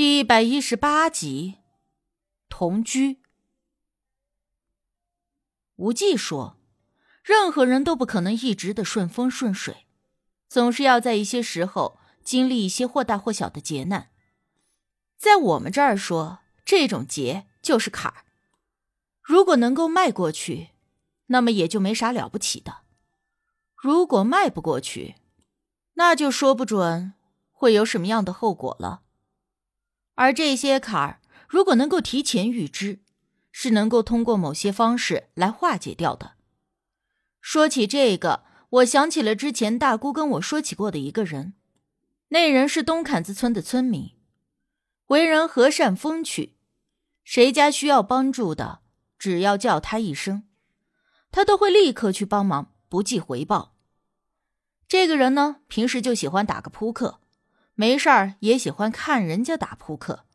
第一百一十八集，同居。无忌说：“任何人都不可能一直的顺风顺水，总是要在一些时候经历一些或大或小的劫难。在我们这儿说，这种劫就是坎儿。如果能够迈过去，那么也就没啥了不起的；如果迈不过去，那就说不准会有什么样的后果了。”而这些坎儿，如果能够提前预知，是能够通过某些方式来化解掉的。说起这个，我想起了之前大姑跟我说起过的一个人，那人是东坎子村的村民，为人和善风趣，谁家需要帮助的，只要叫他一声，他都会立刻去帮忙，不计回报。这个人呢，平时就喜欢打个扑克。没事儿也喜欢看人家打扑克。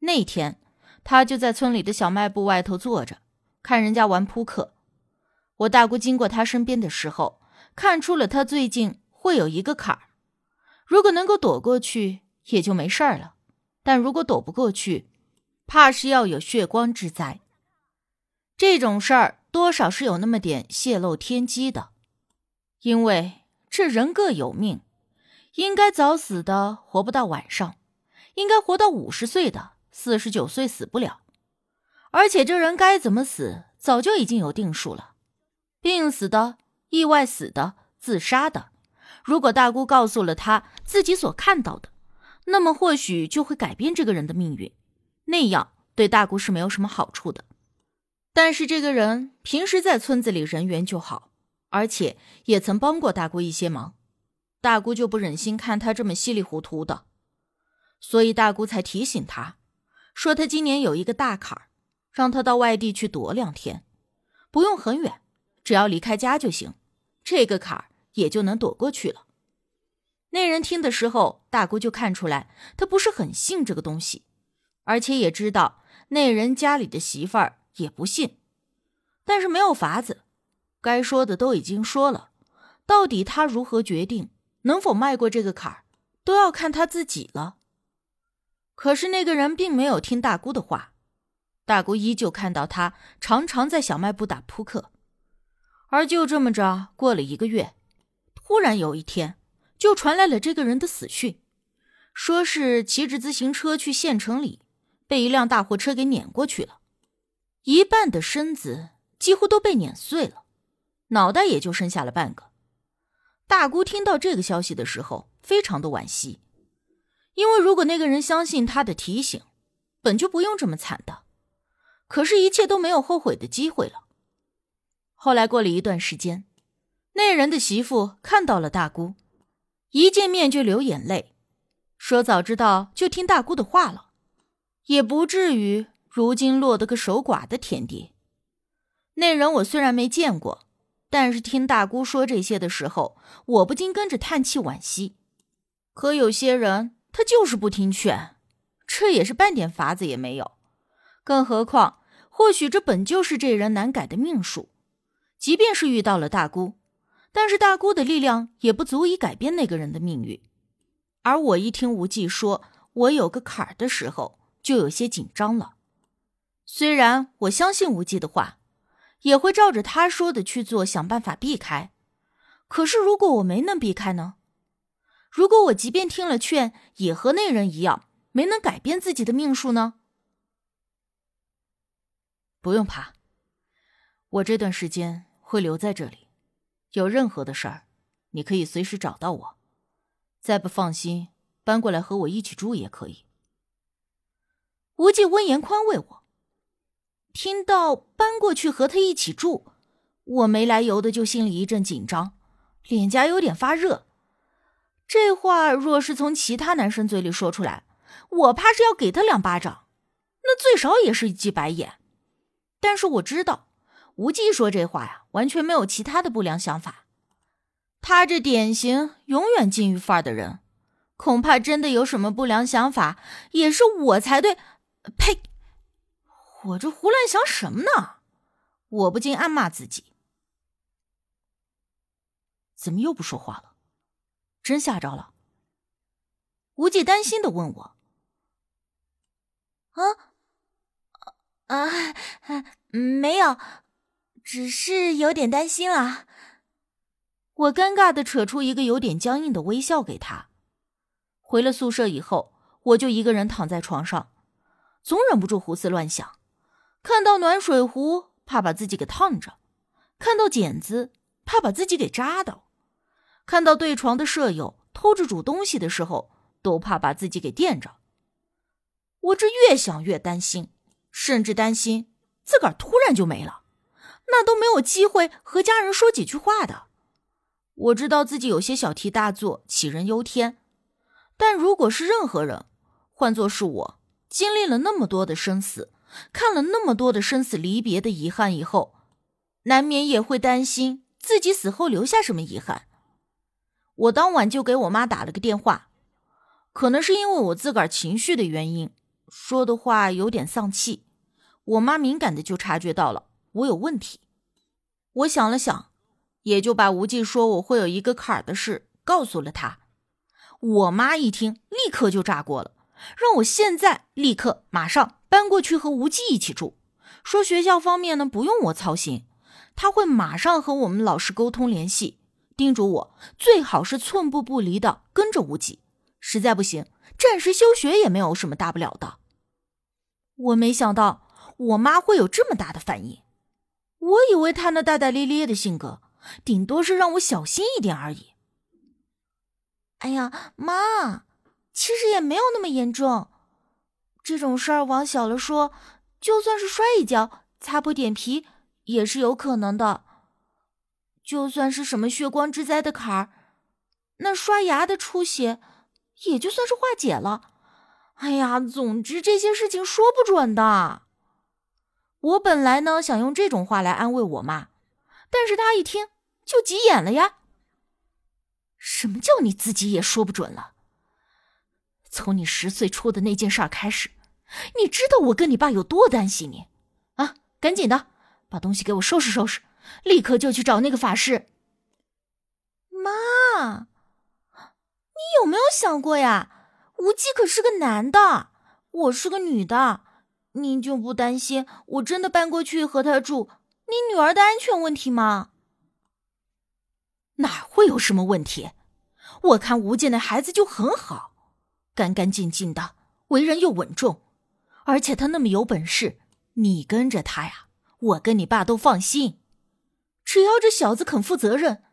那天，他就在村里的小卖部外头坐着，看人家玩扑克。我大姑经过他身边的时候，看出了他最近会有一个坎儿。如果能够躲过去，也就没事儿了；但如果躲不过去，怕是要有血光之灾。这种事儿多少是有那么点泄露天机的，因为这人各有命。应该早死的活不到晚上，应该活到五十岁的四十九岁死不了，而且这人该怎么死早就已经有定数了，病死的、意外死的、自杀的。如果大姑告诉了他自己所看到的，那么或许就会改变这个人的命运，那样对大姑是没有什么好处的。但是这个人平时在村子里人缘就好，而且也曾帮过大姑一些忙。大姑就不忍心看他这么稀里糊涂的，所以大姑才提醒他，说他今年有一个大坎儿，让他到外地去躲两天，不用很远，只要离开家就行，这个坎儿也就能躲过去了。那人听的时候，大姑就看出来他不是很信这个东西，而且也知道那人家里的媳妇儿也不信，但是没有法子，该说的都已经说了，到底他如何决定？能否迈过这个坎儿，都要看他自己了。可是那个人并没有听大姑的话，大姑依旧看到他常常在小卖部打扑克，而就这么着过了一个月，突然有一天就传来了这个人的死讯，说是骑着自行车去县城里，被一辆大货车给碾过去了，一半的身子几乎都被碾碎了，脑袋也就剩下了半个。大姑听到这个消息的时候，非常的惋惜，因为如果那个人相信她的提醒，本就不用这么惨的。可是，一切都没有后悔的机会了。后来过了一段时间，那人的媳妇看到了大姑，一见面就流眼泪，说：“早知道就听大姑的话了，也不至于如今落得个守寡的田地。”那人我虽然没见过。但是听大姑说这些的时候，我不禁跟着叹气惋惜。可有些人他就是不听劝，这也是半点法子也没有。更何况，或许这本就是这人难改的命数。即便是遇到了大姑，但是大姑的力量也不足以改变那个人的命运。而我一听无忌说我有个坎儿的时候，就有些紧张了。虽然我相信无忌的话。也会照着他说的去做，想办法避开。可是，如果我没能避开呢？如果我即便听了劝，也和那人一样，没能改变自己的命数呢？不用怕，我这段时间会留在这里。有任何的事儿，你可以随时找到我。再不放心，搬过来和我一起住也可以。无忌温言宽慰我。听到搬过去和他一起住，我没来由的就心里一阵紧张，脸颊有点发热。这话若是从其他男生嘴里说出来，我怕是要给他两巴掌，那最少也是一记白眼。但是我知道，无忌说这话呀，完全没有其他的不良想法。他这典型永远禁欲范儿的人，恐怕真的有什么不良想法，也是我才对。呸！我这胡乱想什么呢？我不禁暗骂自己，怎么又不说话了？真吓着了？无忌担心的问我：“啊啊，没有，只是有点担心了。我尴尬的扯出一个有点僵硬的微笑给他。回了宿舍以后，我就一个人躺在床上，总忍不住胡思乱想。看到暖水壶，怕把自己给烫着；看到剪子，怕把自己给扎到；看到对床的舍友偷着煮东西的时候，都怕把自己给电着。我这越想越担心，甚至担心自个儿突然就没了，那都没有机会和家人说几句话的。我知道自己有些小题大做，杞人忧天，但如果是任何人，换作是我，经历了那么多的生死，看了那么多的生死离别的遗憾以后，难免也会担心自己死后留下什么遗憾。我当晚就给我妈打了个电话，可能是因为我自个儿情绪的原因，说的话有点丧气，我妈敏感的就察觉到了我有问题。我想了想。也就把无忌说我会有一个坎儿的事告诉了他，我妈一听立刻就炸锅了，让我现在立刻马上搬过去和无忌一起住，说学校方面呢不用我操心，他会马上和我们老师沟通联系，叮嘱我最好是寸步不离的跟着无忌，实在不行暂时休学也没有什么大不了的。我没想到我妈会有这么大的反应，我以为她那大大咧咧的性格。顶多是让我小心一点而已。哎呀，妈，其实也没有那么严重。这种事儿往小了说，就算是摔一跤、擦破点皮，也是有可能的。就算是什么血光之灾的坎儿，那刷牙的出血，也就算是化解了。哎呀，总之这些事情说不准的。我本来呢想用这种话来安慰我妈，但是她一听。就急眼了呀！什么叫你自己也说不准了？从你十岁出的那件事儿开始，你知道我跟你爸有多担心你啊！赶紧的，把东西给我收拾收拾，立刻就去找那个法师。妈，你有没有想过呀？无忌可是个男的，我是个女的，您就不担心我真的搬过去和他住，你女儿的安全问题吗？哪会有什么问题？我看吴健那孩子就很好，干干净净的，为人又稳重，而且他那么有本事，你跟着他呀，我跟你爸都放心。只要这小子肯负责任，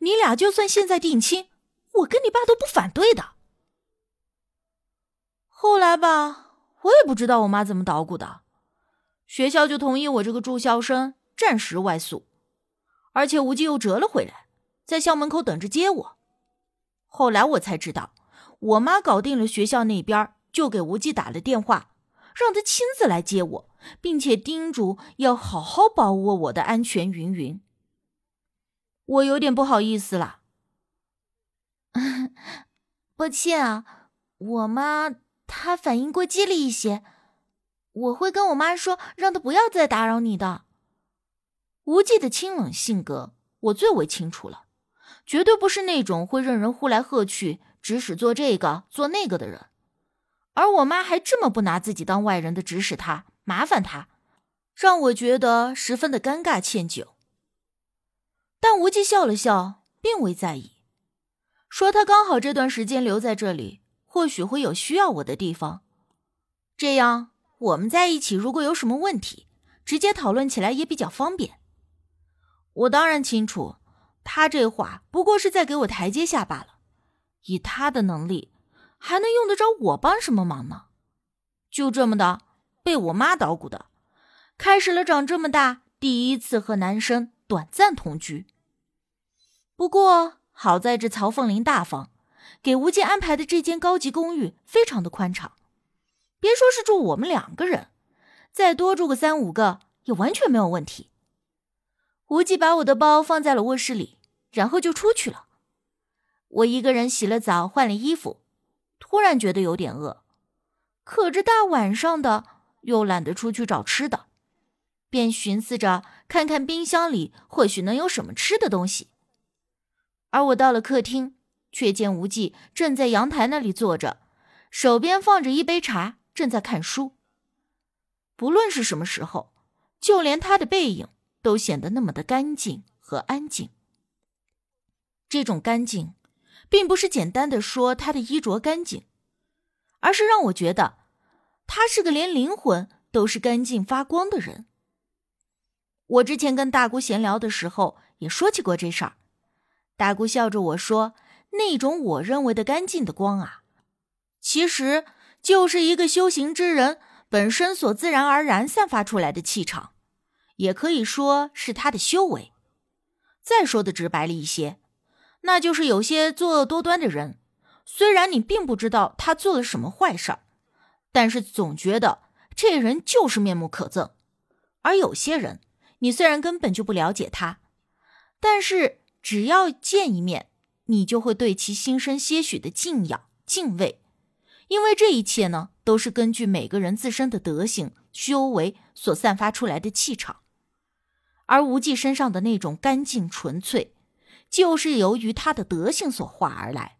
你俩就算现在定亲，我跟你爸都不反对的。后来吧，我也不知道我妈怎么捣鼓的，学校就同意我这个住校生暂时外宿，而且吴忌又折了回来。在校门口等着接我，后来我才知道，我妈搞定了学校那边，就给无忌打了电话，让他亲自来接我，并且叮嘱要好好把握我的安全。云云，我有点不好意思了，抱歉啊，我妈她反应过激了一些，我会跟我妈说，让她不要再打扰你的。无忌的清冷性格，我最为清楚了。绝对不是那种会任人呼来喝去、指使做这个做那个的人，而我妈还这么不拿自己当外人的指使他、麻烦他，让我觉得十分的尴尬歉疚。但无忌笑了笑，并未在意，说他刚好这段时间留在这里，或许会有需要我的地方，这样我们在一起，如果有什么问题，直接讨论起来也比较方便。我当然清楚。他这话不过是在给我台阶下罢了，以他的能力，还能用得着我帮什么忙呢？就这么的被我妈捣鼓的，开始了长这么大第一次和男生短暂同居。不过好在这曹凤林大方，给吴健安排的这间高级公寓非常的宽敞，别说是住我们两个人，再多住个三五个也完全没有问题。无忌把我的包放在了卧室里，然后就出去了。我一个人洗了澡，换了衣服，突然觉得有点饿，可这大晚上的又懒得出去找吃的，便寻思着看看冰箱里或许能有什么吃的东西。而我到了客厅，却见无忌正在阳台那里坐着，手边放着一杯茶，正在看书，不论是什么时候，就连他的背影都显得那么的干净和安静。这种干净，并不是简单的说他的衣着干净，而是让我觉得他是个连灵魂都是干净发光的人。我之前跟大姑闲聊的时候也说起过这事儿，大姑笑着我说：“那种我认为的干净的光啊，其实就是一个修行之人本身所自然而然散发出来的气场，也可以说是他的修为。再说的直白了一些，那就是有些作恶多端的人，虽然你并不知道他做了什么坏事儿，但是总觉得这人就是面目可憎，而有些人。”你虽然根本就不了解他，但是只要见一面，你就会对其心生些许的敬仰、敬畏，因为这一切呢，都是根据每个人自身的德行、修为所散发出来的气场。而无忌身上的那种干净纯粹，就是由于他的德性所化而来。